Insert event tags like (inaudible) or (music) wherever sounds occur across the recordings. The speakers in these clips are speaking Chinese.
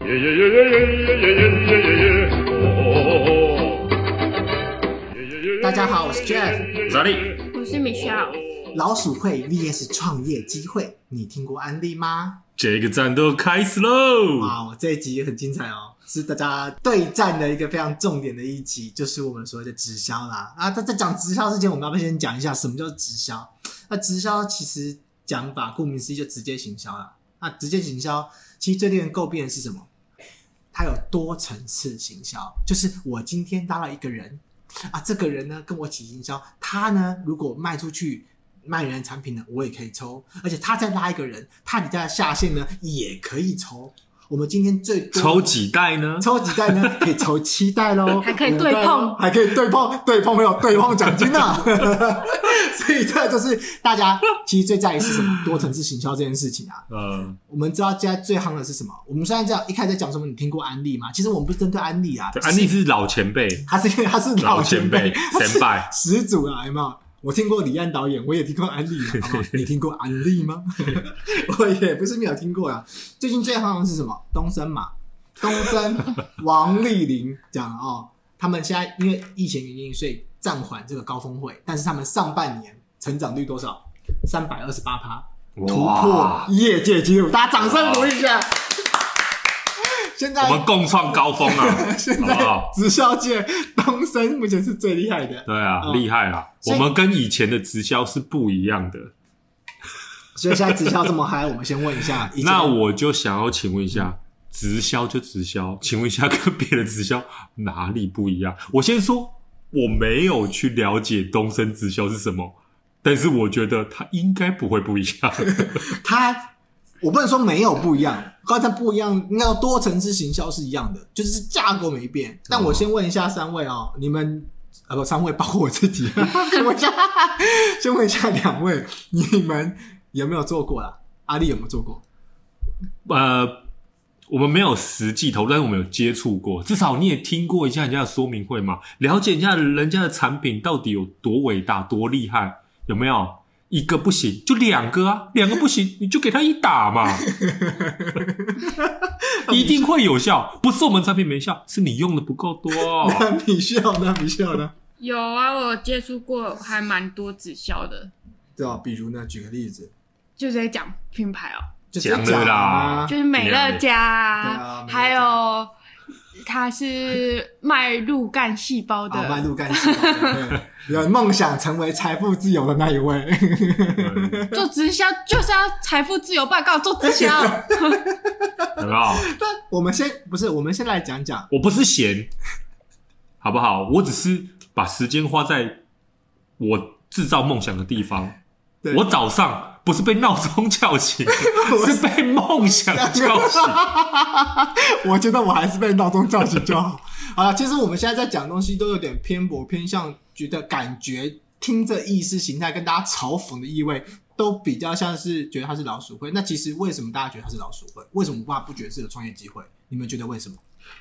大家好，我是 Jeff，我是阿力，我是 Michelle。老鼠会 VS 创业机会，你听过安利吗？这个战斗开始喽！哇，这一集很精彩哦，是大家对战的一个非常重点的一集，就是我们所谓的直销啦。啊，在在讲直销之前，我们要不要先讲一下什么叫直销？那直销其实讲法顾名思义就直接行销啦。那直接行销其实最令人诟病的是什么？它有多层次行销，就是我今天拉了一个人啊，这个人呢跟我起行销，他呢如果卖出去。卖人的产品呢，我也可以抽，而且他再拉一个人，他底下下线呢也可以抽。我们今天最多抽几袋呢？抽几袋呢？(laughs) 可以抽七袋喽，还可以对碰，还可以对碰，对碰没有对碰奖金呢、啊。(laughs) 所以这就是大家其实最在意是什么？多层次行销这件事情啊。嗯，我们知道现在最夯的是什么？我们现在这样一开始在讲什么？你听过安利吗？其实我们不是针对安利啊，安利是老前辈，他是他是老前辈，前辈 (laughs) 始祖啊，有没有？我听过李安导演，我也听过安利，(laughs) 你听过安利吗？(laughs) 我也不是没有听过啊。最近最夯的是什么？东森嘛，东森王力宏讲哦，他们现在因为疫情原因，所以暂缓这个高峰会，但是他们上半年成长率多少？三百二十八趴，突破业界纪录，大家掌声鼓励一下。现在我们共创高峰啊！(laughs) 现在直销界东升目前是最厉害的。对啊，厉害啊！我们跟以前的直销是不一样的。所以现在直销这么嗨，我们先问一下。(laughs) 那我就想要请问一下，直销就直销，请问一下跟别的直销哪里不一样？我先说，我没有去了解东升直销是什么，但是我觉得它应该不会不一样。(laughs) 它。我不能说没有不一样，刚才不一样，应该要多层次行销是一样的，就是价格没变。但我先问一下三位哦，你们呃不三位包括我自己，先问一下，先问一下两位，你们有没有做过啦？阿力有没有做过？呃，我们没有实际投入，但是我们有接触过，至少你也听过一下人家的说明会嘛，了解一下人家的产品到底有多伟大、多厉害，有没有？一个不行，就两个啊！两个不行，(laughs) 你就给他一打嘛，(laughs) 一定会有效。不是我们产品没效，是你用的不够多。(laughs) 那你需要呢？你需要呢？有啊，我有接触过，还蛮多直销的。对啊，比如呢？举个例子，就在讲品牌哦，讲的啦，就是美乐家啊，还有。他是卖路干细胞的，卖路干细胞的，有梦想成为财富自由的那一位。做直销就是要财富自由报告，做直销，有没有？对，我们先不是，我们先来讲讲。我不是闲，好不好？我只是把时间花在我制造梦想的地方。我早上。不是被闹钟叫醒，(laughs) 是被梦想叫醒。(laughs) 我觉得我还是被闹钟叫醒就好。(laughs) 好了，其实我们现在在讲东西都有点偏颇，偏向觉得感觉听着意识形态跟大家嘲讽的意味，都比较像是觉得它是老鼠会。那其实为什么大家觉得它是老鼠会？为什么爸不觉得是个创业机会？你们觉得为什么？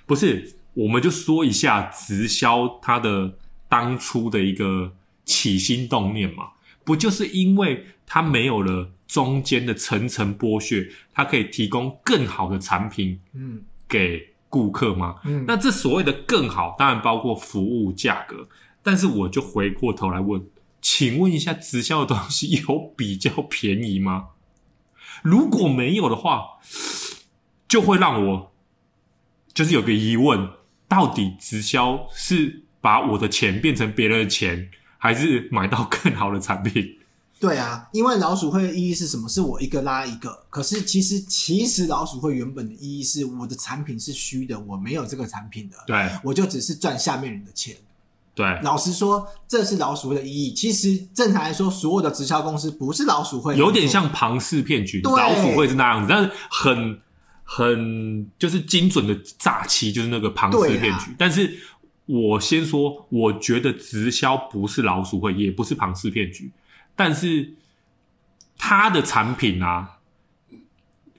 不是，我们就说一下直销它的当初的一个起心动念嘛。不就是因为它没有了中间的层层剥削，它可以提供更好的产品，嗯，给顾客吗？嗯，那这所谓的更好，当然包括服务价格。但是我就回过头来问，请问一下，直销的东西有比较便宜吗？如果没有的话，就会让我就是有个疑问：到底直销是把我的钱变成别人的钱？还是买到更好的产品？对啊，因为老鼠会的意义是什么？是我一个拉一个。可是其实，其实老鼠会原本的意义是我的产品是虚的，我没有这个产品的。对，我就只是赚下面人的钱。对，老实说，这是老鼠会的意义。其实正常来说，所有的直销公司不是老鼠会，有点像庞氏骗局。对，老鼠会是那样子，但是很很就是精准的诈欺，就是那个庞氏骗局。但是。我先说，我觉得直销不是老鼠会，也不是庞氏骗局，但是他的产品啊，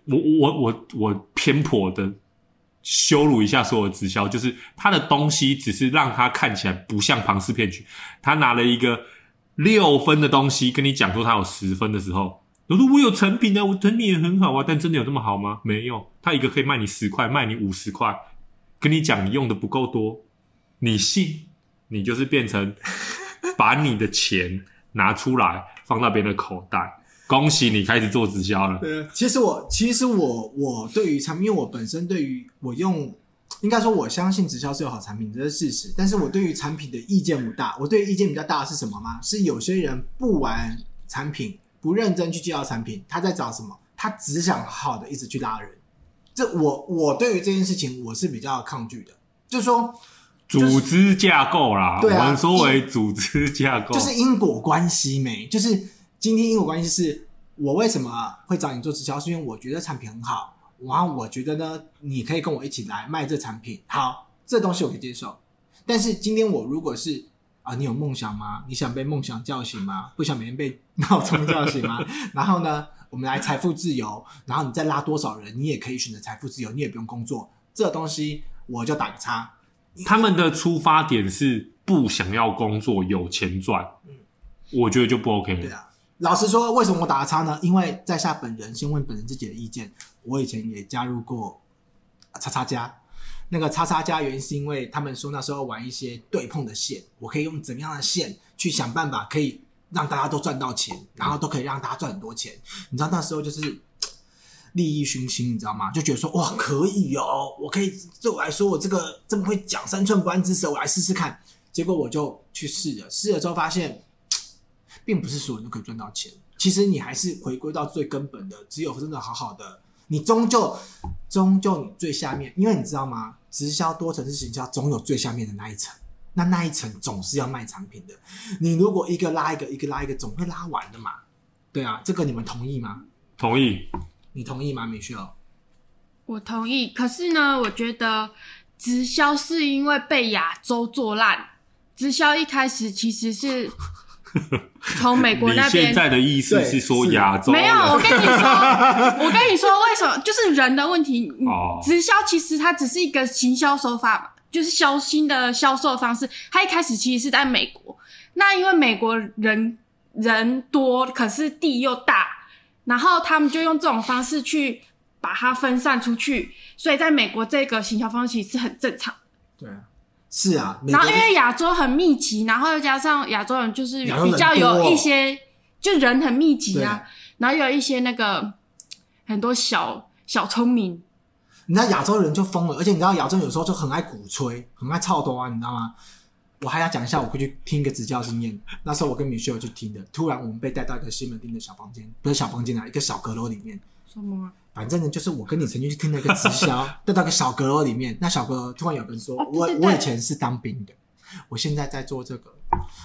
我我我我偏颇的羞辱一下所有直销，就是他的东西只是让他看起来不像庞氏骗局，他拿了一个六分的东西跟你讲说他有十分的时候，我说我有成品啊，我成品也很好啊，但真的有这么好吗？没有，他一个可以卖你十块，卖你五十块，跟你讲你用的不够多，你信，你就是变成把你的钱拿出来放到别人的口袋。恭喜你开始做直销了。对，其实我其实我我对于产品，因为我本身对于我用，应该说我相信直销是有好产品，这是事实。但是我对于产品的意见不大。我对意见比较大的是什么吗？是有些人不玩产品。不认真去介绍产品，他在找什么？他只想好的一直去拉人。这我我对于这件事情我是比较抗拒的，就是说组织架构啦，对啊，我们说为组织架构，就是因果关系没？就是今天因果关系是我为什么会找你做直销，是因为我觉得产品很好，然后我觉得呢，你可以跟我一起来卖这产品，好，这东西我可以接受。但是今天我如果是啊，你有梦想吗？你想被梦想叫醒吗？不想每天被闹钟叫醒吗？(laughs) 然后呢，我们来财富自由，然后你再拉多少人，你也可以选择财富自由，你也不用工作。这东西我就打个叉。他们的出发点是不想要工作，有钱赚。嗯，我觉得就不 OK。对啊，老实说，为什么我打叉呢？因为在下本人先问本人自己的意见。我以前也加入过叉叉家。那个叉叉家原因是因为他们说那时候玩一些对碰的线，我可以用怎样的线去想办法可以让大家都赚到钱，然后都可以让大家赚很多钱。你知道那时候就是利益熏心，你知道吗？就觉得说哇可以哦，我可以对我来说我这个这么会讲三寸不烂之舌，我来试试看。结果我就去试了，试了之后发现，并不是所有人都可以赚到钱。其实你还是回归到最根本的，只有真的好好的。你终究，终究你最下面，因为你知道吗？直销多层次行销，总有最下面的那一层，那那一层总是要卖产品的。你如果一个拉一个，一个拉一个，总会拉完的嘛。对啊，这个你们同意吗？同意。你同意吗，Michelle？我同意。可是呢，我觉得直销是因为被亚洲做烂。直销一开始其实是。(laughs) 从美国那边，现在的意思是说亚洲？没有，我跟你说，(laughs) 我跟你说，为什么？就是人的问题。哦，直销其实它只是一个行销手法，就是销新的销售方式。它一开始其实是在美国，那因为美国人人多，可是地又大，然后他们就用这种方式去把它分散出去，所以在美国这个行销方式是很正常。对啊。是啊，然后因为亚洲很密集，然后又加上亚洲人就是比较有一些，人就人很密集啊，然后有一些那个很多小小聪明，你知道亚洲人就疯了，而且你知道亚洲有时候就很爱鼓吹，很爱操多啊，你知道吗？我还要讲一下，我会去听一个直教经验，那时候我跟米秀去听的，突然我们被带到一个西门町的小房间，不是小房间啊，一个小阁楼里面。什么？反正呢，就是我跟你曾经去听那个直销，(laughs) 带到个小阁楼里面。那小阁楼突然有人说：“哦、我我以前是当兵的，我现在在做这个。”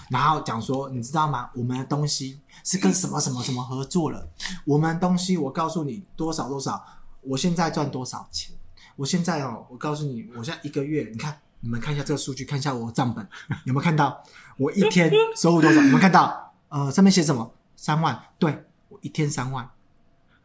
然后讲说：“你知道吗？我们的东西是跟什么什么什么合作了？我们的东西，我告诉你多少多少，我现在赚多少钱？我现在哦，我告诉你，我现在一个月，你看你们看一下这个数据，看一下我的账本 (laughs) 有没有看到？我一天收入多少？有没有看到？呃，上面写什么？三万？对，我一天三万。”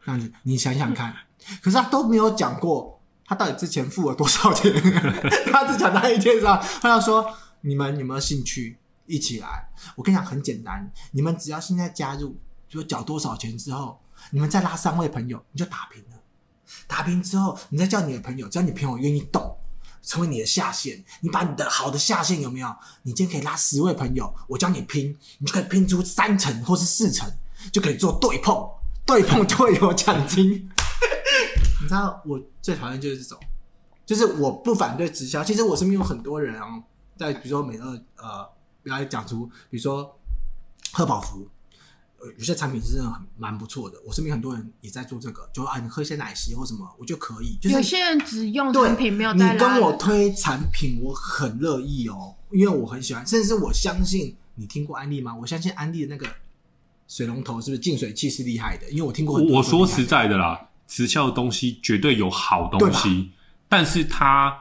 这样子，你想想看，可是他都没有讲过他到底之前付了多少钱。(laughs) 他只讲他一天是吧，他要说你们有没有兴趣一起来？我跟你讲很简单，你们只要现在加入，就缴多少钱之后，你们再拉三位朋友，你就打平了。打平之后，你再叫你的朋友，只要你朋友愿意动，成为你的下线，你把你的好的下线有没有？你今天可以拉十位朋友，我教你拼，你就可以拼出三成或是四成，就可以做对碰。对碰 (laughs) 就会有奖金，(laughs) 你知道我最讨厌就是这种，就是我不反对直销。其实我身边有很多人啊，在比如说美乐呃，来讲出，比如说贺宝福，呃，有些产品是真的很蛮不错的。我身边很多人也在做这个，就啊，你喝一些奶昔或什么，我就可以。就是有些人只用产品没有带。你跟我推产品，我很乐意哦，因为我很喜欢，甚至是我相信你听过安利吗？我相信安利的那个。水龙头是不是净水器是厉害的？因为我听过很多。我说实在的啦，直销的东西绝对有好东西，但是它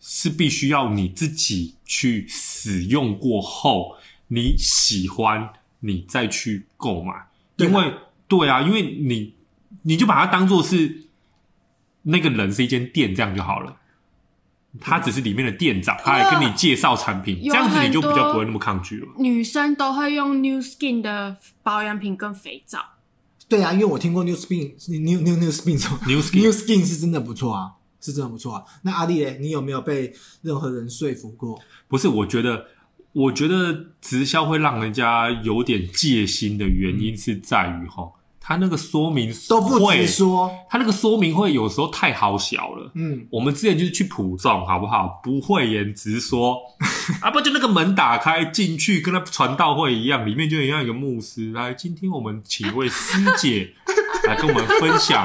是必须要你自己去使用过后，你喜欢你再去购买。因为对啊，因为你你就把它当做是那个人是一间店这样就好了。他只是里面的店长，他还跟你介绍产品，这样子你就比较不会那么抗拒了。女生都会用 New Skin 的保养品跟肥皂，对啊，因为我听过 New Skin，New New New Skin 什么 New Skin New Skin 是真的不错啊，是真的不错啊。那阿丽嘞，你有没有被任何人说服过？不是，我觉得，我觉得直销会让人家有点戒心的原因是在于哈。他那个说明都不直说，他那个说明会有时候太好小了。嗯，我们之前就是去普众，好不好？不会言直说 (laughs) 啊，不就那个门打开进去，跟那传道会一样，里面就一样一个牧师来。今天我们请一位师姐 (laughs) 来跟我们分享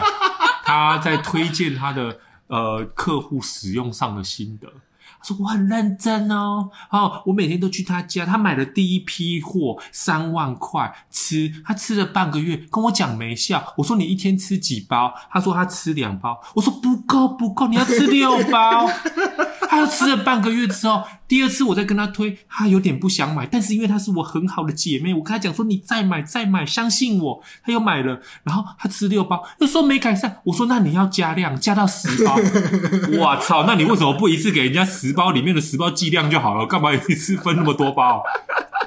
他在推荐他的呃客户使用上的心得。他说我很认真哦，哦，我每天都去他家，他买了第一批货三万块，吃他吃了半个月，跟我讲没效。我说你一天吃几包？他说他吃两包。我说不够不够，你要吃六包。(laughs) 他又吃了半个月之后，第二次我再跟他推，他有点不想买，但是因为她是我很好的姐妹，我跟她讲说你再买再买，相信我，她又买了，然后她吃六包，又说没改善，我说那你要加量，加到十包。(laughs) 我操，那你为什么不一次给人家十包里面的十包剂量就好了？干嘛一次分那么多包？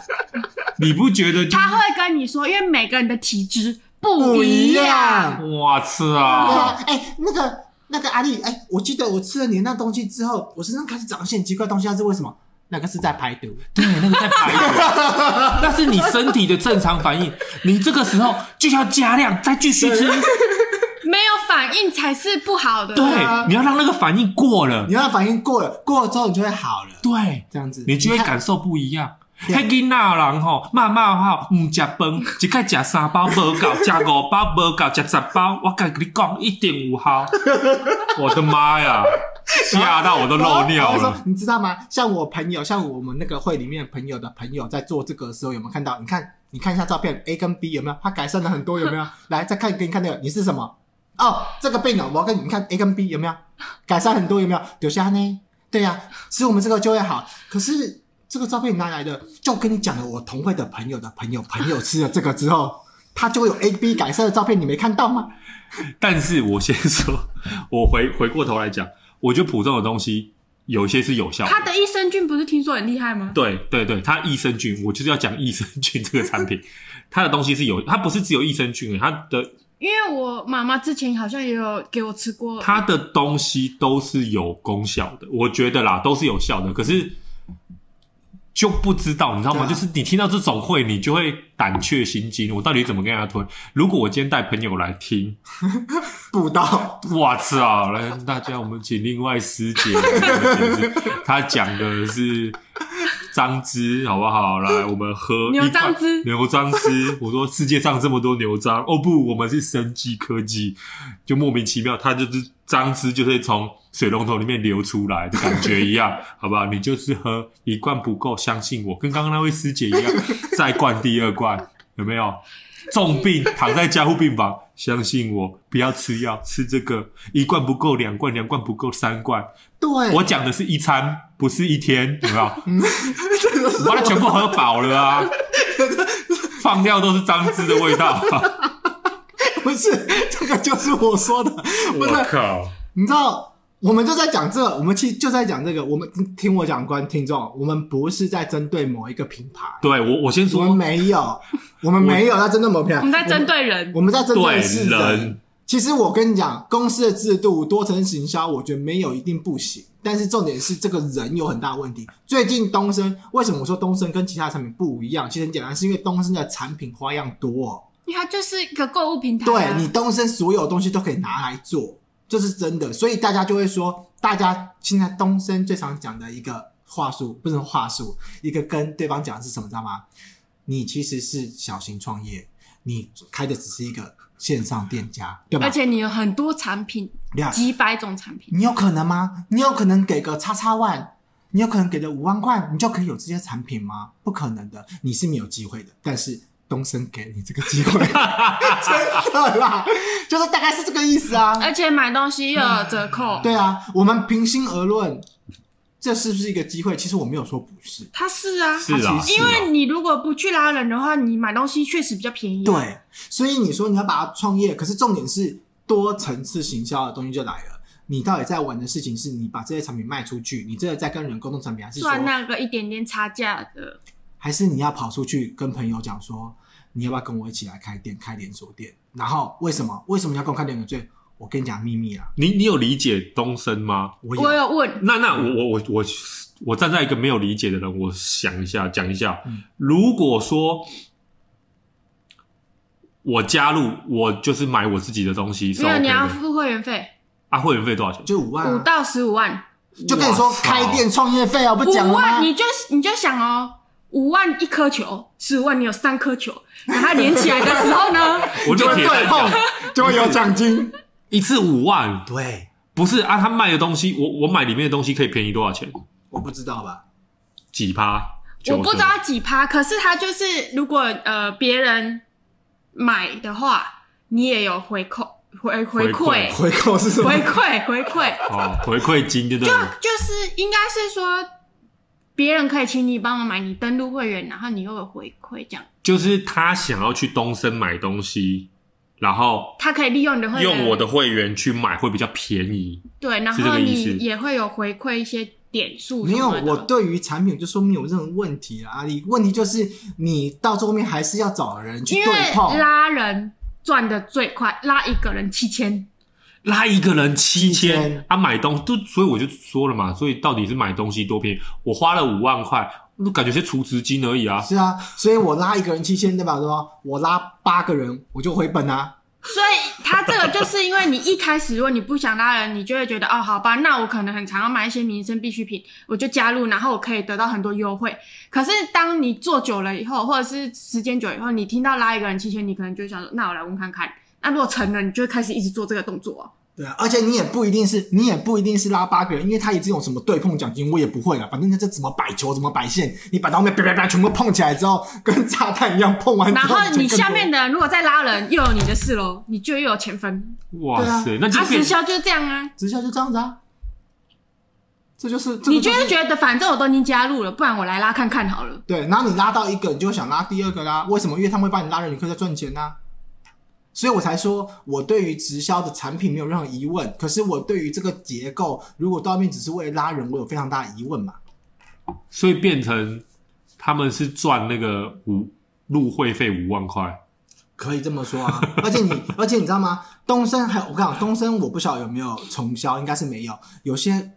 (laughs) 你不觉得？他会跟你说，因为每个人的体质不一样。我操啊！哎、欸，那个。那个阿丽，哎、欸，我记得我吃了你那东西之后，我身上开始长一些很奇怪东西，那是为什么？那个是在排毒，对，那个在排毒，(laughs) 那是你身体的正常反应。你这个时候就要加量，再继续吃，没有反应才是不好的。对，你要让那个反应过了，你要让反应过了，过了之后你就会好了。对，这样子你就会感受不一样。迄囡仔人吼，妈妈吼，唔食饭，一概食三包无够，食五包无够，食十包，我跟你讲，一定有效。(laughs) 我的妈呀，吓到我都漏尿了。你知道吗？像我朋友，像我们那个会里面朋友的朋友，在做这个的时候，有没有看到？你看，你看一下照片，A 跟 B 有没有？他改善了很多，有没有？来，再看给你看那个，你是什么？哦，这个病哦，我要跟你看 A 跟 B 有没有？改善很多，有没有？留下呢？对呀、啊，吃我们这个就会好。可是。这个照片哪来的？就跟你讲了，我同会的朋友的朋友朋友吃了这个之后，(laughs) 他就会有 A、B 改善的照片，你没看到吗？(laughs) 但是我先说，我回回过头来讲，我觉得普通的东西有些是有效的。他的益生菌不是听说很厉害吗？对对对，它益生菌，我就是要讲益生菌这个产品，(laughs) 它的东西是有，它不是只有益生菌，它的。因为我妈妈之前好像也有给我吃过，它的东西都是有功效的，我觉得啦，都是有效的，可是。就不知道，你知道吗？啊、就是你听到这种会，你就会胆怯心惊。我到底怎么跟他推？如果我今天带朋友来听，(laughs) 不到，我操！来，大家，我们请另外师姐，(laughs) 他讲的是张芝，好不好？来，(laughs) 我们喝牛樟芝，牛樟芝。(laughs) 我说世界上这么多牛樟，哦不，我们是生机科技，就莫名其妙，它就是樟芝，就是从。水龙头里面流出来的感觉一样，(laughs) 好不好？你就是喝一罐不够，相信我，跟刚刚那位师姐一样，再灌第二罐，有没有？重病躺在加护病房，相信我，不要吃药，吃这个一罐不够，两罐，两罐不够，三罐。对，我讲的是一餐，不是一天，有没有？(laughs) 我把它全部喝饱了啊！放尿都是樟汁的味道，(laughs) 不是这个，就是我说的。我靠，你知道？我们就在讲这，我们其实就在讲这个。我们听我讲，观听众，我们不是在针对某一个品牌。对，我，我先说，我们没有，(laughs) 我们没有在针对某品牌。我们在针对人，我们在针对是人。其实我跟你讲，公司的制度多层行销，我觉得没有一定不行。但是重点是这个人有很大问题。最近东升为什么我说东升跟其他产品不一样？其实很简单，是因为东升的产品花样多。因为它就是一个购物平台啊。对，你东升所有东西都可以拿来做。这是真的，所以大家就会说，大家现在东升最常讲的一个话术，不是话术，一个跟对方讲的是什么，知道吗？你其实是小型创业，你开的只是一个线上店家，对吧？而且你有很多产品，几百种产品，你有可能吗？你有可能给个叉叉万，你有可能给个五万块，你就可以有这些产品吗？不可能的，你是没有机会的。但是。东升给你这个机会，(laughs) 真的啦，就是大概是这个意思啊。而且买东西又有折扣。对啊，我们平心而论，这是不是一个机会？其实我没有说不是，它是啊，是啊。因为你如果不去拉人的话，你买东西确实比较便宜。对，所以你说你要把它创业，可是重点是多层次行销的东西就来了。你到底在玩的事情是你把这些产品卖出去，你真的在跟人沟通产品，还是说赚那个一点点差价的？还是你要跑出去跟朋友讲说，你要不要跟我一起来开店，开连锁店？然后为什么？为什么要跟我开连锁店？我跟你讲秘密啊！你你有理解东升吗？我有，我有问。那那我我我我我站在一个没有理解的人，我想一下，讲一下。嗯、如果说我加入，我就是买我自己的东西，没有，你要付会员费啊？会员费多少钱？就五万、啊，五到十五万。就跟你说开店创业费啊，不讲万，你就你就想哦，五万一颗球，十五万你有三颗球，等它连起来的时候呢，(laughs) 我就对碰，(laughs) 就会有奖金。一次五万，对，不是啊？他卖的东西，我我买里面的东西可以便宜多少钱？我不知道吧？几趴？我不知道几趴，可是他就是如果呃别人买的话，你也有回扣回回馈，回扣是什么？回馈回馈哦，回馈金对不对？就就是应该是说别人可以请你帮忙买，你登录会员，然后你又有回馈这样。就是他想要去东森买东西。然后他可以利用你的会员，用我的会员去买会比较便宜。对，然后你也会有回馈一些点数。没有，我对于产品就说没有任何问题啊。你问题就是你到最后面还是要找人去对碰。因为拉人赚的最快，拉一个人七千，拉一个人七千啊！买东都，所以我就说了嘛。所以到底是买东西多便宜？我花了五万块。都感觉是储值金而已啊！是啊，所以我拉一个人七千，对吧？是吧？我拉八个人，我就回本啊。所以他这个就是因为你一开始如果你不想拉人，你就会觉得哦，好吧，那我可能很常要买一些民生必需品，我就加入，然后我可以得到很多优惠。可是当你做久了以后，或者是时间久以后，你听到拉一个人七千，你可能就想说，那我来问看看。那如果成了，你就会开始一直做这个动作啊。对啊，而且你也不一定是，你也不一定是拉八个人，因为他也这种什么对碰奖金，我也不会啊。反正这怎么摆球，怎么摆线，你摆到后面啪啪啪全部碰起来之后，跟炸弹一样碰完。然后你下面的人如果再拉人，又有你的事喽，你就又有钱分。哇塞，啊、那就直销就是这样啊，直销就这样子啊。这就是，这就是、你就是觉得反正我都已经加入了，不然我来拉看看好了。对，然后你拉到一个，你就想拉第二个啦。为什么？因为他们会帮你拉人，你可以再赚钱呐、啊。所以我才说，我对于直销的产品没有任何疑问。可是我对于这个结构，如果到后面只是为了拉人，我有非常大的疑问嘛。所以变成他们是赚那个五入会费五万块，可以这么说啊。(laughs) 而且你，而且你知道吗？东升还有我跟你讲，东升我不晓得有没有重销，应该是没有。有些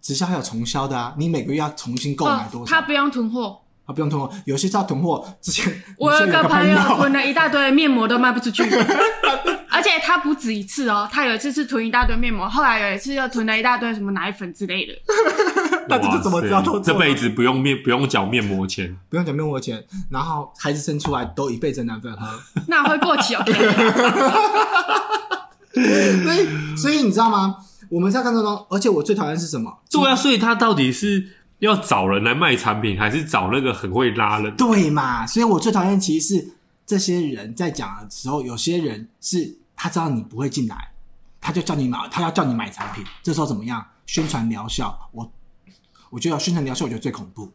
直销还有重销的啊，你每个月要重新购买多少？他不用囤货。啊，不用囤货，有些是要囤货。之前 (laughs) 我有个朋友囤了一大堆面膜都卖不出去，(laughs) 而且他不止一次哦，他有一次是囤一大堆面膜，后来有一次又囤了一大堆什么奶粉之类的。(laughs) 那这怎么知道？这辈子不用面不用缴面膜钱，不用缴面膜钱，然后孩子生出来都一辈子奶粉喝，那会过期哦。所以，所以你知道吗？我们在看当中，而且我最讨厌是什么？对啊，所以他到底是？要找人来卖产品，还是找那个很会拉人？对嘛？所以我最讨厌其实是这些人在讲的时候，有些人是他知道你不会进来，他就叫你买，他要叫你买产品。这时候怎么样？宣传疗效，我我觉得宣传疗效，我觉得最恐怖。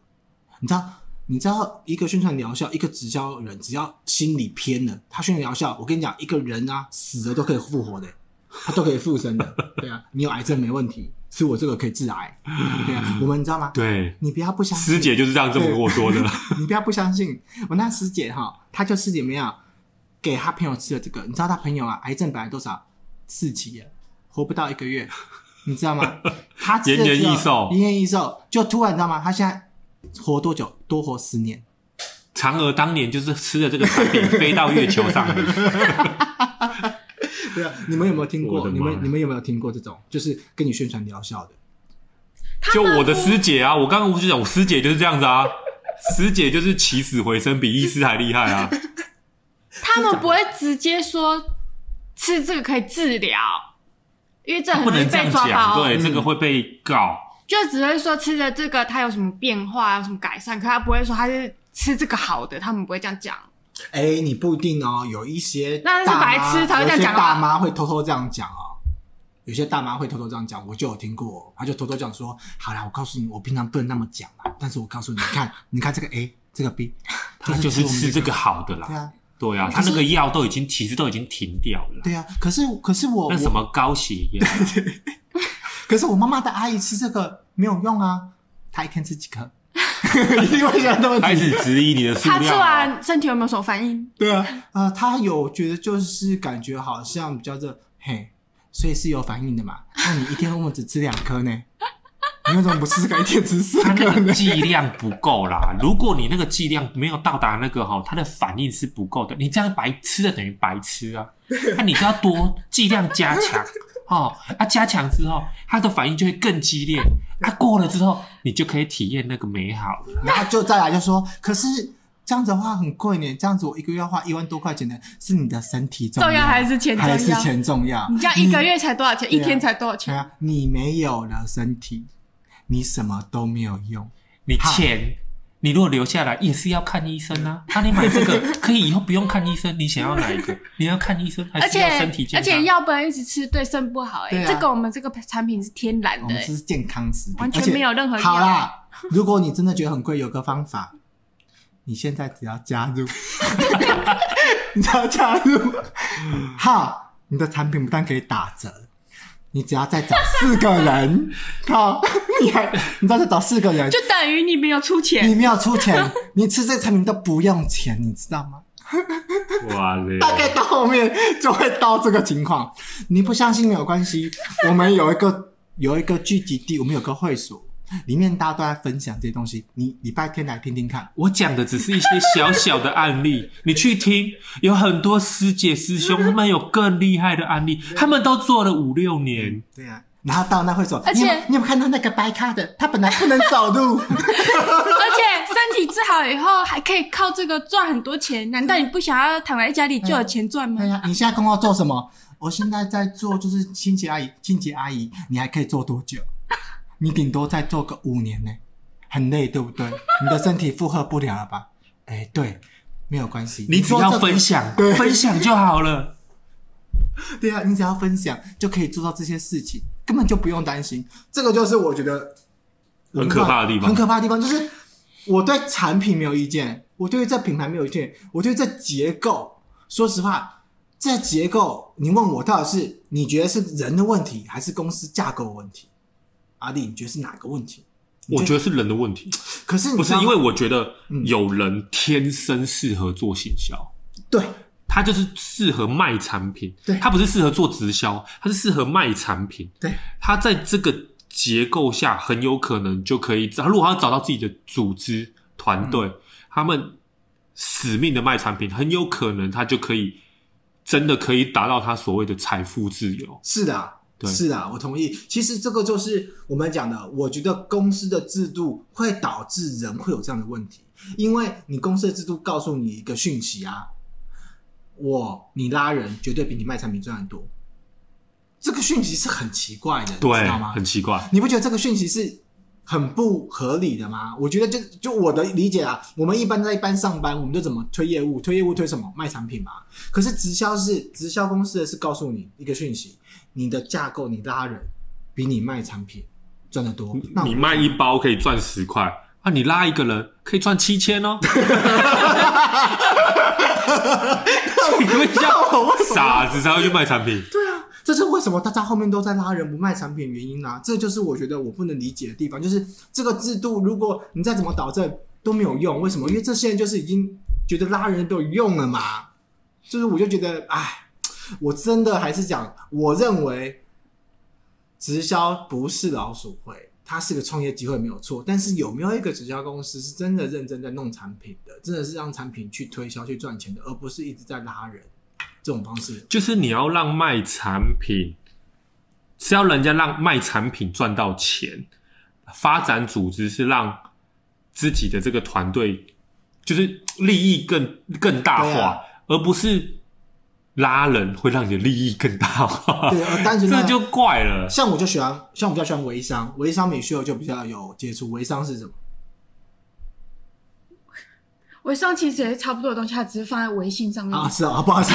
你知道？你知道一个宣传疗效，一个直销人只要心理偏了，他宣传疗效，我跟你讲，一个人啊死了都可以复活的，他都可以复生的。对啊，你有癌症没问题。吃我这个可以致癌，对啊，我们你知道吗？对，你不要不相信。师姐就是这样这么跟我说的。(laughs) 你不要不相信，我那师姐哈，她就是怎么样，给她朋友吃了这个，你知道她朋友啊，癌症本来多少四期，活不到一个月，你知道吗？(laughs) 她延年益寿，延年益寿，就突然你知道吗？她现在活多久？多活十年。嫦娥当年就是吃了这个产品，飞到月球上。(laughs) 对啊，你们有没有听过？你们你们有没有听过这种，就是跟你宣传疗效的？就我的师姐啊，我刚刚不是讲，我师姐就是这样子啊，(laughs) 师姐就是起死回生，比医师还厉害啊。(laughs) 他们不会直接说吃这个可以治疗，因为这很容易被抓到，对，这个会被告。就只会说吃的这个它有什么变化，有什么改善，可他不会说他是吃这个好的，他们不会这样讲。哎、欸，你不一定哦，有一些那是白痴才会这样讲。有些大妈会偷偷这样讲哦，有些大妈会偷偷这样讲，我就有听过，他就偷偷讲说：“好啦，我告诉你，我平常不能那么讲啦，但是我告诉你，你看，你看这个 A，这个 B，(laughs) 他就是吃这个好的啦。对啊，对啊，他那个药都已经其实都已经停掉了。对啊，可是可是我那什么高血压？(laughs) (laughs) 可是我妈妈的阿姨吃这个没有用啊，她一天吃几颗？(laughs) 一定会想这么开始质疑你的数量。他吃完身体有没有什么反应？对啊，呃，他有觉得就是感觉好像比较热，嘿，所以是有反应的嘛。那你一天为什么只吃两颗呢？(laughs) 你为什么不试试看一天吃四颗呢？剂量不够啦。如果你那个剂量没有到达那个哈，它的反应是不够的。你这样白吃的等于白吃啊。那你就要多剂量加强。哦，啊，加强之后，他的反应就会更激烈。啊，过了之后，你就可以体验那个美好。然后就再来就说，可是这样子的话很贵呢。这样子我一个月要花一万多块钱呢，是你的身体重要，重要还是钱重要？还是钱重要？你这样一个月才多少钱？一天才多少钱？啊，你没有了身体，你什么都没有用。你钱。你如果留下来也是要看医生啊！那、啊、你买这个可以以后不用看医生，你想要哪一个？你要看医生还是要身体健康？而且药不然一直吃，对肾不好哎、欸。啊、这个我们这个产品是天然的、欸，我们是健康食品，完全没有任何药。好啦，如果你真的觉得很贵，有个方法，你现在只要加入，(laughs) 你只要加入，好，你的产品不但可以打折。你只要再找四个人，(laughs) 靠，你还你再找四个人，就等于你没有出钱，你没有出钱，(laughs) 你吃这个产品都不用钱，你知道吗？哇嘞！大概到后面就会到这个情况。你不相信没有关系，我们有一个有一个聚集地，我们有个会所。里面大家都在分享这些东西，你礼拜天来听听看。我讲的只是一些小小的案例，你去听，有很多师姐师兄他们有更厉害的案例，他们都做了五六年。对啊，然后到那会说，而且你有，你有看到那个白咖的，他本来不能走路，(laughs) 而且身体治好以后还可以靠这个赚很多钱。难道你不想要躺在家里就有钱赚吗？对呀，你现在工作做什么？我现在在做就是清洁阿姨，清洁阿姨，你还可以做多久？你顶多再做个五年呢，很累，对不对？你的身体负荷不了了吧？哎，对，没有关系，你只要分享，对分享就好了。(laughs) 对啊，你只要分享就可以做到这些事情，根本就不用担心。这个就是我觉得很可怕的地方，很可怕的地方就是我对产品没有意见，我对于这品牌没有意见，我对于这结构，说实话，这结构，你问我到底是你觉得是人的问题，还是公司架构的问题？阿弟，你觉得是哪个问题？我觉得是人的问题。(tsk) 可是不是因为我觉得有人天生适合做行销，对，他就是适合卖产品，对，他不是适合做直销，他是适合卖产品，对，他在这个结构下很有可能就可以，他如果他要找到自己的组织团队，嗯、他们使命的卖产品，很有可能他就可以真的可以达到他所谓的财富自由。是的。对是啊，我同意。其实这个就是我们讲的，我觉得公司的制度会导致人会有这样的问题，因为你公司的制度告诉你一个讯息啊，我你拉人绝对比你卖产品赚得多，这个讯息是很奇怪的，你知道吗？很奇怪，你不觉得这个讯息是很不合理的吗？我觉得就就我的理解啊，我们一般在一般上班，我们就怎么推业务？推业务推什么？卖产品嘛。可是直销是直销公司的是告诉你一个讯息。你的架构，你拉人比你卖产品赚得多。你，你卖一包可以赚十块，啊，你拉一个人可以赚七千哦。请问一下，傻子才会去卖产品？对啊，这是为什么大家后面都在拉人不卖产品原因啊？这就是我觉得我不能理解的地方，就是这个制度，如果你再怎么导正都没有用，为什么？因为这些人就是已经觉得拉人都有用了嘛。就是我就觉得，哎。我真的还是讲，我认为直销不是老鼠会，它是个创业机会没有错。但是有没有一个直销公司是真的认真在弄产品的，真的是让产品去推销去赚钱的，而不是一直在拉人这种方式？就是你要让卖产品是要人家让卖产品赚到钱，发展组织是让自己的这个团队就是利益更更大化，啊、而不是。拉人会让你的利益更大化，对，单纯 (laughs) 这就怪了。像我就喜欢，像我比较喜欢微商，微商美秀就比较有接触。微商是什么？微商其实也是差不多的东西，它只是放在微信上面啊。是啊，不好意思，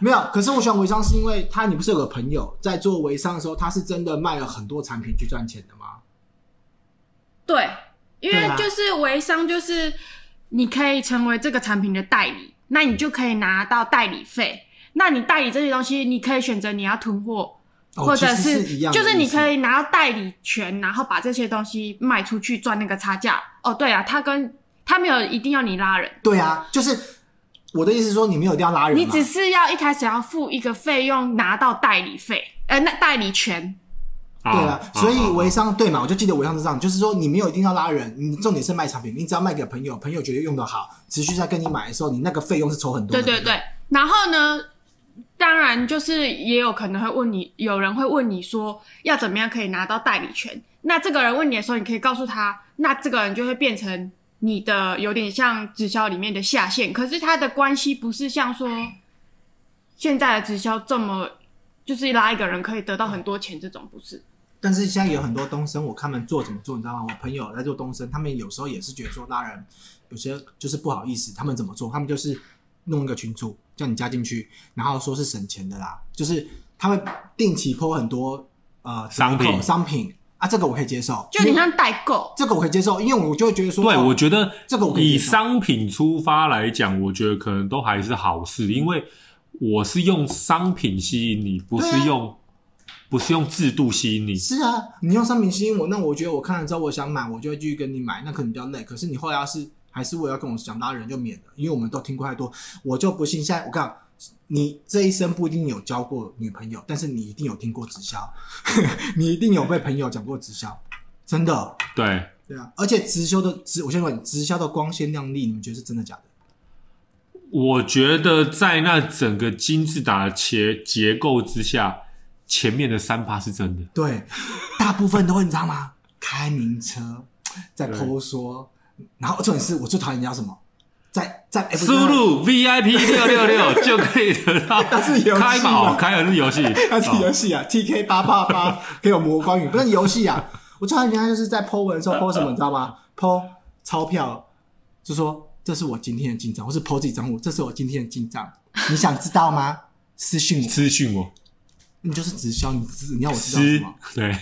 没有。可是我喜欢微商，是因为他，你不是有个朋友在做微商的时候，他是真的卖了很多产品去赚钱的吗？对，因为就是微商，就是你可以成为这个产品的代理。那你就可以拿到代理费。那你代理这些东西，你可以选择你要囤货，哦、或者是是就是你可以拿到代理权，然后把这些东西卖出去赚那个差价。哦，对啊，他跟他没有一定要你拉人。对啊，就是我的意思是说，你没有一定要拉人，你只是要一开始要付一个费用拿到代理费，呃，那代理权。对啊，所以微商对嘛，我就记得微商是这样，就是说你没有一定要拉人，你重点是卖产品，你只要卖给朋友，朋友觉得用的好，持续在跟你买的时候，你那个费用是抽很多的。对对对，然后呢，当然就是也有可能会问你，有人会问你说要怎么样可以拿到代理权？那这个人问你的时候，你可以告诉他，那这个人就会变成你的有点像直销里面的下线，可是他的关系不是像说现在的直销这么，就是拉一个人可以得到很多钱这种，不是。但是现在有很多东升，我看他们做怎么做，你知道吗？我朋友在做东升，他们有时候也是觉得说拉人有些就是不好意思，他们怎么做？他们就是弄一个群组，叫你加进去，然后说是省钱的啦，就是他们定期 po 很多呃商品商品啊，这个我可以接受，就你像代购，这个我可以接受，因为我就会觉得说，对，哦、我觉得这个我可以以商品出发来讲，我觉得可能都还是好事，因为我是用商品吸引你，不是用。不是用制度吸引你，是啊，你用商品吸引我，那我觉得我看了之后，我想买，我就会继续跟你买，那可能比较累。可是你后来要是还是我要跟我讲拉人就免了，因为我们都听过太多，我就不信。现在我告诉你，这一生不一定有交过女朋友，但是你一定有听过直销，(laughs) 你一定有被朋友讲过直销，真的。对对啊，而且直销的直，我先问你，直销的光鲜亮丽，你们觉得是真的假的？我觉得在那整个金字塔的结结构之下。前面的三趴是真的，对，大部分都会你知道吗？开名车，在 po 说，然后重点是我最讨厌人家什么，在在输入 VIP 六六六 (laughs) 就可以得到，(laughs) 它是游戏，开宝开的是游戏，它是游戏啊，TK 八八八可以有魔关羽，不是游戏啊。我最讨厌人家就是在 po 文的时候 po 什么，你知道吗？po 钞票，就说这是我今天的进账，或是 po 自己账户，这是我今天的进账，你想知道吗？(laughs) 私讯我，私讯我。你就是直销，你知你要我知道什么？对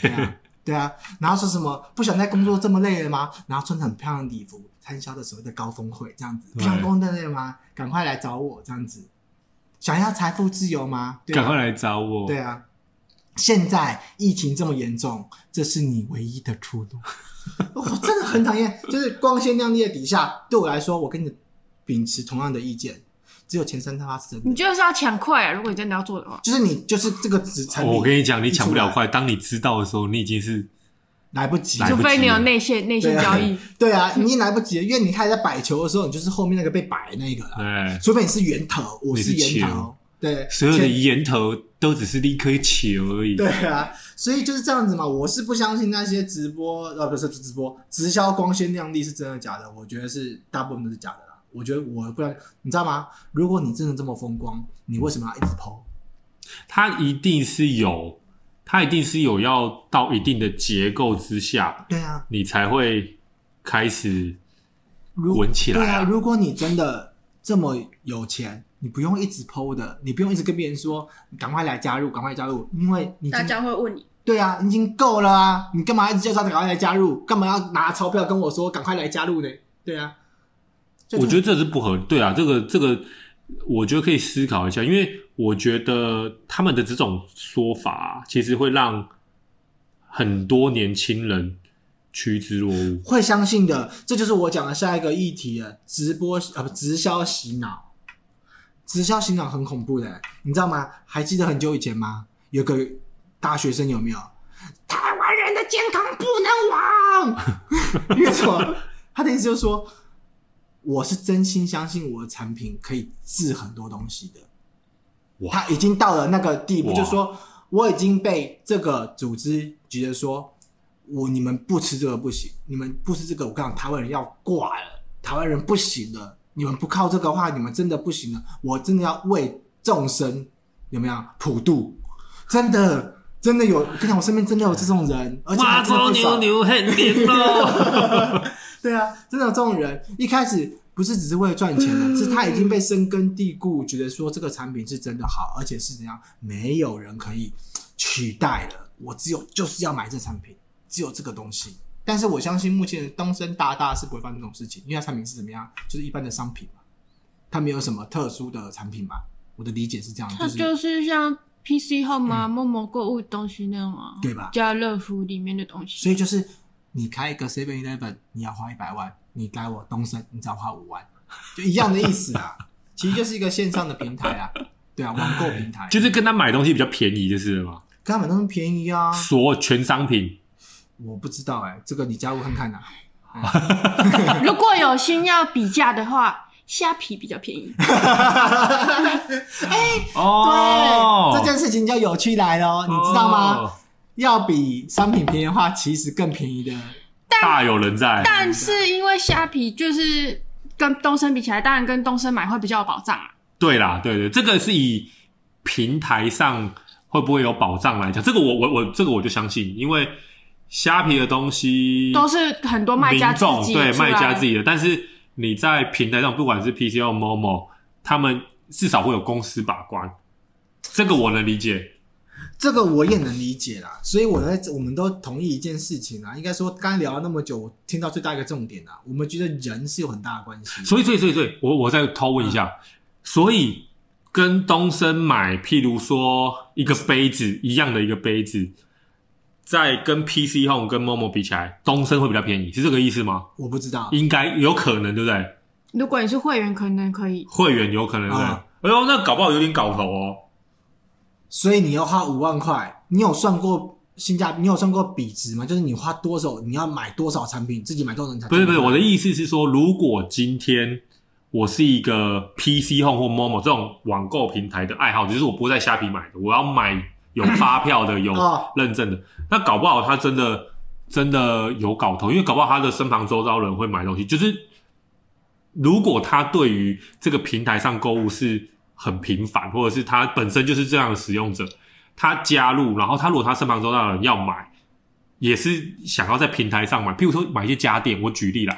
对啊。然后说什么不想再工作这么累了吗？然后穿着很漂亮的礼服参加的所谓的高峰会，这样子不想工作累了吗？赶快来找我，这样子。想要财富自由吗？对啊，赶快来找我。对啊。现在疫情这么严重，这是你唯一的出路。(laughs) 我、哦、真的很讨厌，就是光鲜亮丽的底下，对我来说，我跟你秉持同样的意见。只有前三趴是真的，你就是要抢快啊！如果你真的要做的话，就是你就是这个职场。我跟你讲，你抢不了快。当你知道的时候，你已经是来不及，除非你有内线内线交易。对啊，你已经来不及了，因为你开始在摆球的时候，你就是后面那个被摆的那个了。(laughs) 对，除非你是源头，我是源头。对，所有的源头都只是一颗球而已。对啊，所以就是这样子嘛。我是不相信那些直播，呃，不是直播，直销光鲜亮丽是真的假的？我觉得是大部分都是假的。我觉得我不然，你知道吗？如果你真的这么风光，你为什么要一直 po？他一定是有，他一定是有要到一定的结构之下，对啊，你才会开始滚起来啊。对啊，如果你真的这么有钱，你不用一直 po 的，你不用一直跟别人说，你赶快来加入，赶快加入，因为你大家会问你。对啊，已经够了啊！你干嘛一直叫他赶快来加入？干嘛要拿钞票跟我说赶快来加入呢？对啊。我觉得这是不合理，对啊，这个这个，我觉得可以思考一下，因为我觉得他们的这种说法，其实会让很多年轻人趋之若鹜，会相信的。这就是我讲的下一个议题了，直播啊不，直销洗脑，直销洗脑很恐怖的，你知道吗？还记得很久以前吗？有个大学生有没有？台湾人的健康不能忘，因为什么？他的意思就是说。我是真心相信我的产品可以治很多东西的。他已经到了那个地步，就是说我已经被这个组织觉得说，我你们不吃这个不行，你们不吃这个，我告诉你台湾人要挂了，台湾人不行了，你们不靠这个的话，你们真的不行了。我真的要为众生有没有普渡？真的 (laughs) 真的有，我跟你讲，我身边真的有这种人，而且还真的不少。牛牛很。(laughs) 对啊，真的有这种人，一开始不是只是为了赚钱的，是他已经被深根蒂固，觉得说这个产品是真的好，而且是怎样，没有人可以取代了。我只有就是要买这产品，只有这个东西。但是我相信目前的东升大大是不会发生这种事情，因为它产品是怎么样，就是一般的商品嘛，它没有什么特殊的产品嘛。我的理解是这样，它就是像 PC Home 吗？某某购物东西那种啊，对吧？家乐福里面的东西。所以就是你开一个 Seven Eleven，你要花一百万；你来我东升，你只要花五万，就一样的意思啊。(laughs) 其实就是一个线上的平台啊，对啊，网购平台，就是跟他买东西比较便宜，就是了吗？跟他买东西便宜啊，所全商品。我不知道哎、欸，这个你加入看看呐、啊。(laughs) 如果有心要比价的话，虾皮比较便宜。(laughs) 哎、欸，哦，对，这件事情就有趣来了，你知道吗？哦、要比商品便宜的话，其实更便宜的大有人在。但是因为虾皮就是跟东升比起来，当然跟东升买会比较有保障啊。对啦，对对，这个是以平台上会不会有保障来讲，这个我我我这个我就相信，因为。虾皮的东西都是很多卖家自己对卖家自己的，但是你在平台上，不管是 PC 或 Momo，他们至少会有公司把关，这个我能理解，这个我也能理解啦。所以我在我们都同意一件事情啊，应该说刚才聊了那么久，我听到最大一个重点啊，我们觉得人是有很大的关系。所以，所以，所以，所以，我我再偷问一下，嗯、所以跟东升买，譬如说一个杯子一样的一个杯子。在跟 PC Home 跟 Momo 比起来，东升会比较便宜，是这个意思吗？我不知道，应该有可能，对不对？如果你是会员，可能可以。会员有可能，对不对？啊、哎呦，那搞不好有点搞头哦。所以你要花五万块，你有算过性价？你有算过比值吗？就是你花多少，你要买多少产品，自己买多少产品？不是不是，我的意思是说，如果今天我是一个 PC Home 或 Momo 这种网购平台的爱好者，就是我不会在虾皮买的，我要买。有发票的，有认证的，那搞不好他真的真的有搞头，因为搞不好他的身旁周遭人会买东西。就是如果他对于这个平台上购物是很频繁，或者是他本身就是这样的使用者，他加入，然后他如果他身旁周到的人要买，也是想要在平台上买，譬如说买一些家电，我举例啦。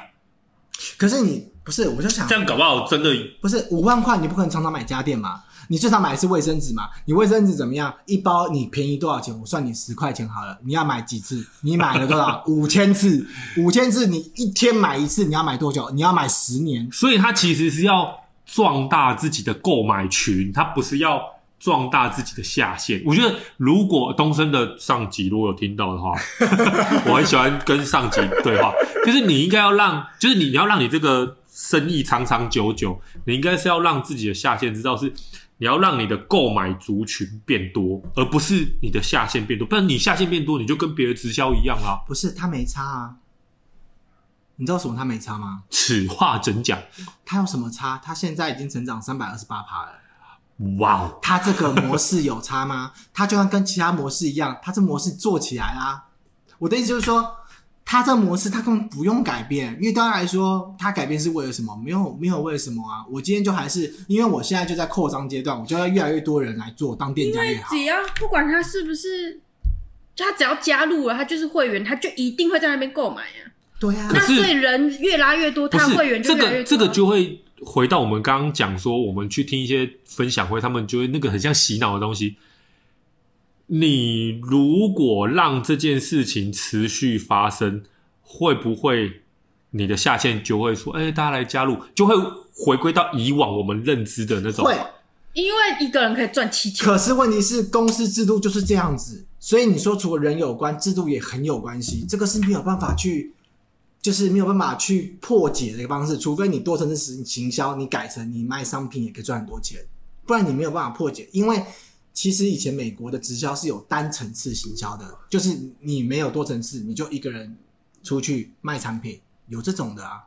可是你不是，我就想这样搞不好真的不是五万块，你不可能常常买家电嘛。你最常买的是卫生纸嘛？你卫生纸怎么样？一包你便宜多少钱？我算你十块钱好了。你要买几次？你买了多少？(laughs) 五千次，五千次，你一天买一次，你要买多久？你要买十年。所以它其实是要壮大自己的购买群，它不是要壮大自己的下限。我觉得如果东升的上级如果有听到的话，(laughs) 我很喜欢跟上级对话，就是你应该要让，就是你你要让你这个生意长长久久，你应该是要让自己的下限知道是。你要让你的购买族群变多，而不是你的下线变多。不然你下线变多，你就跟别的直销一样啊。不是，他没差啊。你知道什么他没差吗？此话怎讲？他有什么差？他现在已经成长三百二十八趴了。哇哦！他这个模式有差吗？他就算跟其他模式一样，他这模式做起来啦。我的意思就是说。他这模式，他根本不用改变，因为对他来说，他改变是为了什么？没有，没有为了什么啊！我今天就还是，因为我现在就在扩张阶段，我就要越来越多人来做，当店家越好。只要不管他是不是，他只要加入了，他就是会员，他就一定会在那边购买啊。对啊，那所以人越拉越多，他会员就越来越多。这个这个就会回到我们刚刚讲说，我们去听一些分享会，他们就会那个很像洗脑的东西。你如果让这件事情持续发生，会不会你的下线就会说：“哎、欸，大家来加入，就会回归到以往我们认知的那种。”会，因为一个人可以赚七千。可是问题是，公司制度就是这样子，所以你说除了人有关，制度也很有关系。这个是没有办法去，就是没有办法去破解的一个方式。除非你多层次行销，你改成你卖商品也可以赚很多钱，不然你没有办法破解，因为。其实以前美国的直销是有单层次行销的，就是你没有多层次，你就一个人出去卖产品，有这种的啊，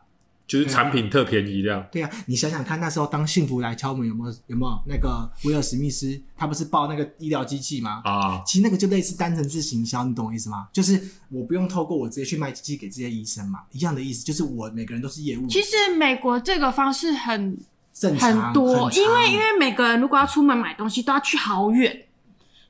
就是产品特便宜这样。对啊，你想想看，那时候当幸福来敲门，有没有有没有那个威尔史密斯，他不是报那个医疗机器吗？啊，其实那个就类似单层次行销，你懂我意思吗？就是我不用透过我直接去卖机器给这些医生嘛，一样的意思，就是我每个人都是业务。其实美国这个方式很。很多，很因为因为每个人如果要出门买东西都要去好远，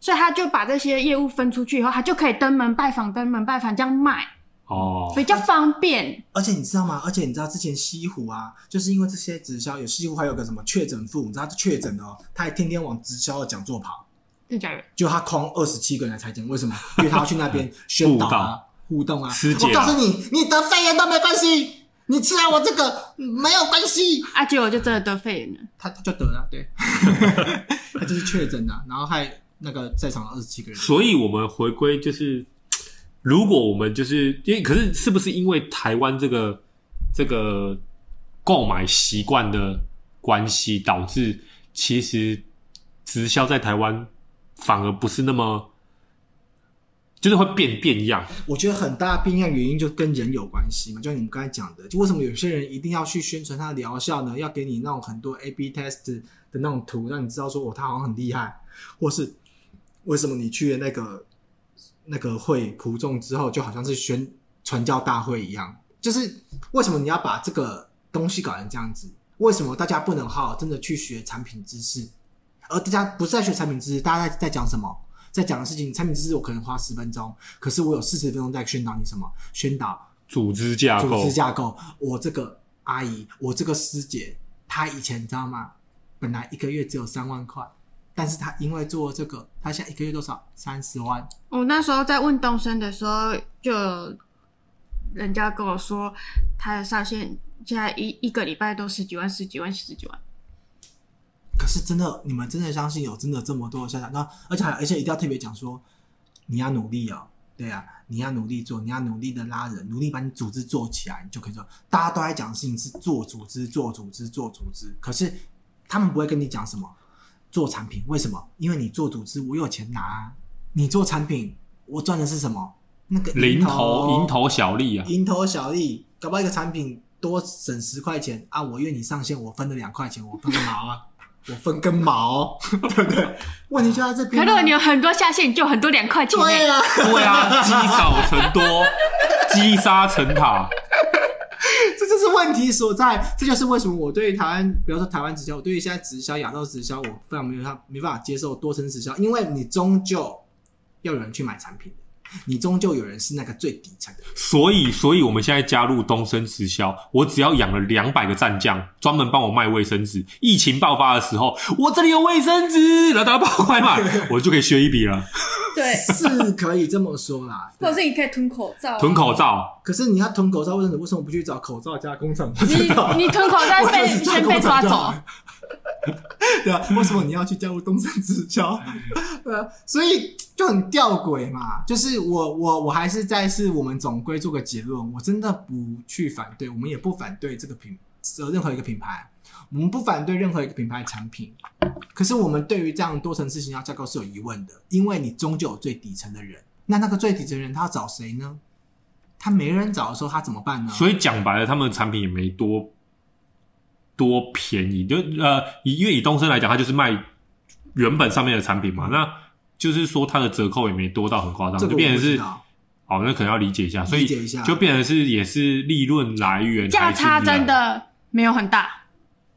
所以他就把这些业务分出去以后，他就可以登门拜访，登门拜访这样卖哦，比较方便。而且你知道吗？而且你知道之前西湖啊，就是因为这些直销有西湖还有个什么确诊妇，你知道他确诊哦，他还天天往直销的讲座跑，真假的？就他空二十七个人来参加，为什么？因为他要去那边 (laughs) 宣导啊，互动啊。我告诉你，你得肺炎都没关系。你吃了我这个没有关系，啊，结果就真的得肺炎了。他他就得了，对，(laughs) 他就是确诊了，然后还那个在场的二十七个人。所以我们回归就是，如果我们就是因为，可是是不是因为台湾这个这个购买习惯的关系，导致其实直销在台湾反而不是那么。就是会变变样，我觉得很大变样原因就跟人有关系嘛，就像你们刚才讲的，就为什么有些人一定要去宣传他的疗效呢？要给你那种很多 A/B test 的那种图，让你知道说哦，他好像很厉害，或是为什么你去了那个那个会普众之后，就好像是宣传教大会一样？就是为什么你要把这个东西搞成这样子？为什么大家不能好好真的去学产品知识？而大家不是在学产品知识，大家在在讲什么？在讲的事情，产品知识我可能花十分钟，可是我有四十分钟在宣导你什么？宣导组织架构。组织架构。我这个阿姨，我这个师姐，她以前你知道吗？本来一个月只有三万块，但是他因为做这个，他现在一个月多少？三十万。我那时候在问东升的时候，就人家跟我说，他的上限现在一一个礼拜都十几万、十几万、十几万。可是真的，你们真的相信有真的这么多的下场？那而且还而且一定要特别讲说，你要努力哦，对啊，你要努力做，你要努力的拉人，努力把你组织做起来，你就可以做。大家都在讲的事情是做组织、做组织、做组织，可是他们不会跟你讲什么做产品。为什么？因为你做组织，我有钱拿；你做产品，我赚的是什么？那个零头蝇头小利啊，蝇头小利，搞不好一个产品多省十块钱啊，我愿你上线，我分了两块钱，我分个毛啊。(laughs) 我分根毛，(laughs) 对不对？问题就在这边。可如果你有很多下线，你就很多两块钱。对啊，对啊，积少成多，积沙成塔，是问题所在。这就是为什么我对于台湾，比如说台湾直销，我对于现在直销、亚洲直销，我非常没有他没办法接受多层直销，因为你终究要有人去买产品。你终究有人是那个最底层的，所以，所以我们现在加入东升直销，我只要养了两百个战将，专门帮我卖卫生纸。疫情爆发的时候，我这里有卫生纸，然后大家帮我快买，(laughs) 我就可以削一笔了。对，是可以这么说啦。(laughs) 或者是你可以囤口罩，囤口罩。可是你要囤口罩，为什么？为什么不去找口罩加工厂？你你囤口罩被 (laughs) 先被抓走。(laughs) 对啊，为什么你要去加入东升直销？对啊，所以就很吊诡嘛。就是我我我还是再是我们总归做个结论，我真的不去反对，我们也不反对这个品呃任何一个品牌，我们不反对任何一个品牌的产品。可是我们对于这样多层次行销架构是有疑问的，因为你终究有最底层的人，那那个最底层的人他要找谁呢？他没人找的时候他怎么办呢？所以讲白了，他们的产品也没多。多便宜？就呃，以因为以东升来讲，他就是卖原本上面的产品嘛，那就是说他的折扣也没多到很夸张，就变成是哦，那可能要理解一下，所以就变成是也是利润来源价差真的没有很大，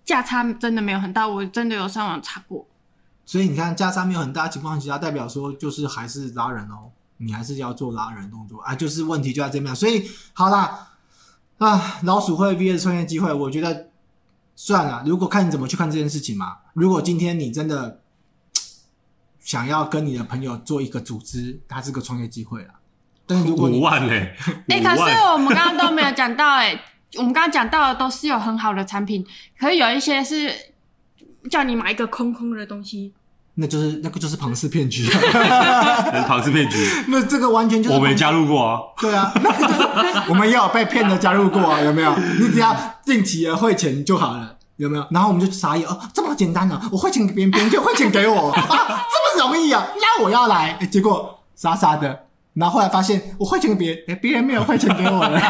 价差真的没有很大，我真的有上网查过。所以你看价差没有很大情况下，代表说就是还是拉人哦，你还是要做拉人动作啊，就是问题就在这边。所以好啦，啊，老鼠会 VS 创业机会，我觉得。算了，如果看你怎么去看这件事情嘛。如果今天你真的想要跟你的朋友做一个组织，它是个创业机会了。但是如果你五万呢？哎、欸，可是我们刚刚都没有讲到哎、欸，我们刚刚讲到的都是有很好的产品，可是有一些是叫你买一个空空的东西，那就是那个就是庞氏骗局，庞氏骗局。(laughs) 那这个完全就是我没加入过啊。对啊，我们也有被骗的加入过啊，有没有？你只要。定期的汇钱就好了，有没有？然后我们就傻眼哦，这么简单呢、啊？我汇钱给别人，别人就汇钱给我啊，这么容易啊？那我要来，结果傻傻的，然后后来发现我汇钱给别人，哎，别人没有汇钱给我了。(laughs)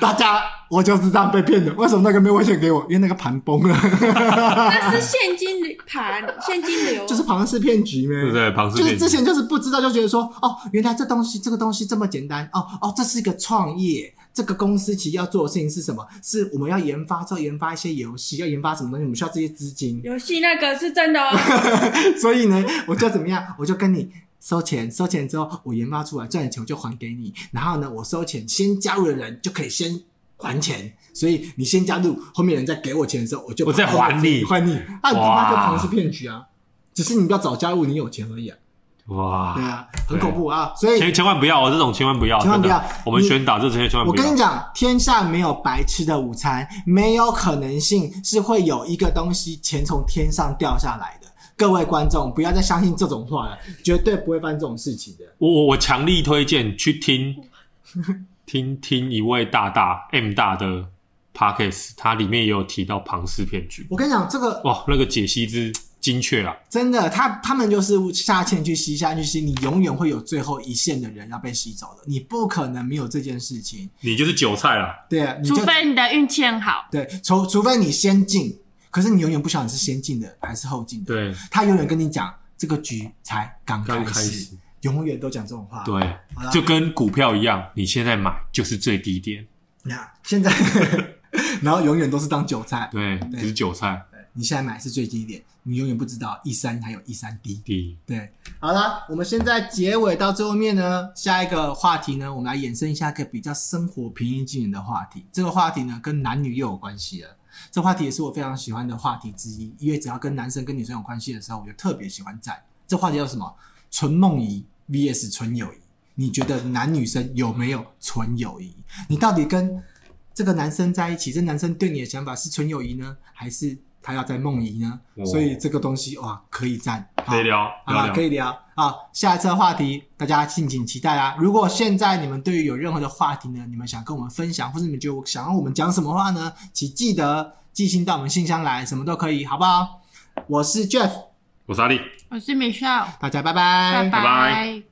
大家，我就是这样被骗的。为什么那个没有汇钱给我？因为那个盘崩了。那是现金盘，现金流，就是庞氏骗局呗。对对，庞氏骗局。就是之前就是不知道，就觉得说，哦，原来这东西，这个东西这么简单。哦哦，这是一个创业。这个公司其实要做的事情是什么？是我们要研发，之后研发一些游戏，要研发什么东西？我们需要这些资金。游戏那个是真的哦。(laughs) 所以呢，我就怎么样？我就跟你收钱，收钱之后我研发出来赚的钱我就还给你。然后呢，我收钱先加入的人就可以先还钱。所以你先加入，后面人再给我钱的时候，我就我再还你，还你。啊，那就可能是骗局啊！只是你不要早加入，你有钱而已啊。哇，对啊，很恐怖啊！所以千千万不要哦，这种千万不要，千万不要。我们宣导这些千万不要。我跟你讲，天下没有白吃的午餐，没有可能性是会有一个东西钱从天上掉下来的，各位观众不要再相信这种话了，绝对不会发生这种事情的。我我我强力推荐去听 (laughs) 听听一位大大 M 大的 Podcast，它里面也有提到庞氏骗局。我跟你讲，这个哇，那个解析之精确啊！真的，他他们就是下线去吸，下线去吸，你永远会有最后一线的人要被吸走的，你不可能没有这件事情。你就是韭菜了。对啊，除非你的运气很好。对，除除非你先进。可是你永远不晓得你是先进的还是后进的。对，他永远跟你讲这个局才刚开，开始，永远都讲这种话。对，就跟股票一样，你现在买就是最低点。那现在，(laughs) 然后永远都是当韭菜。对，你是韭菜。你现在买是最低点，你永远不知道一三还有一三低。低。对，好了，我们现在结尾到最后面呢，下一个话题呢，我们来衍生一下一个比较生活平易近人的话题。这个话题呢，跟男女又有关系了。这话题也是我非常喜欢的话题之一，因为只要跟男生跟女生有关系的时候，我就特别喜欢赞。这话题叫什么？纯梦遗 VS 纯友谊。你觉得男女生有没有纯友谊？你到底跟这个男生在一起，这男生对你的想法是纯友谊呢，还是他要在梦遗呢？哦、所以这个东西哇，可以赞，可以聊，好吧，可以聊。好，下一次的话题大家敬请期待啊！如果现在你们对于有任何的话题呢，你们想跟我们分享，或者你们觉得想要我们讲什么话呢？请记得寄信到我们信箱来，什么都可以，好不好？我是 Jeff，我是阿力，我是 Michelle，大家拜拜，拜拜。拜拜。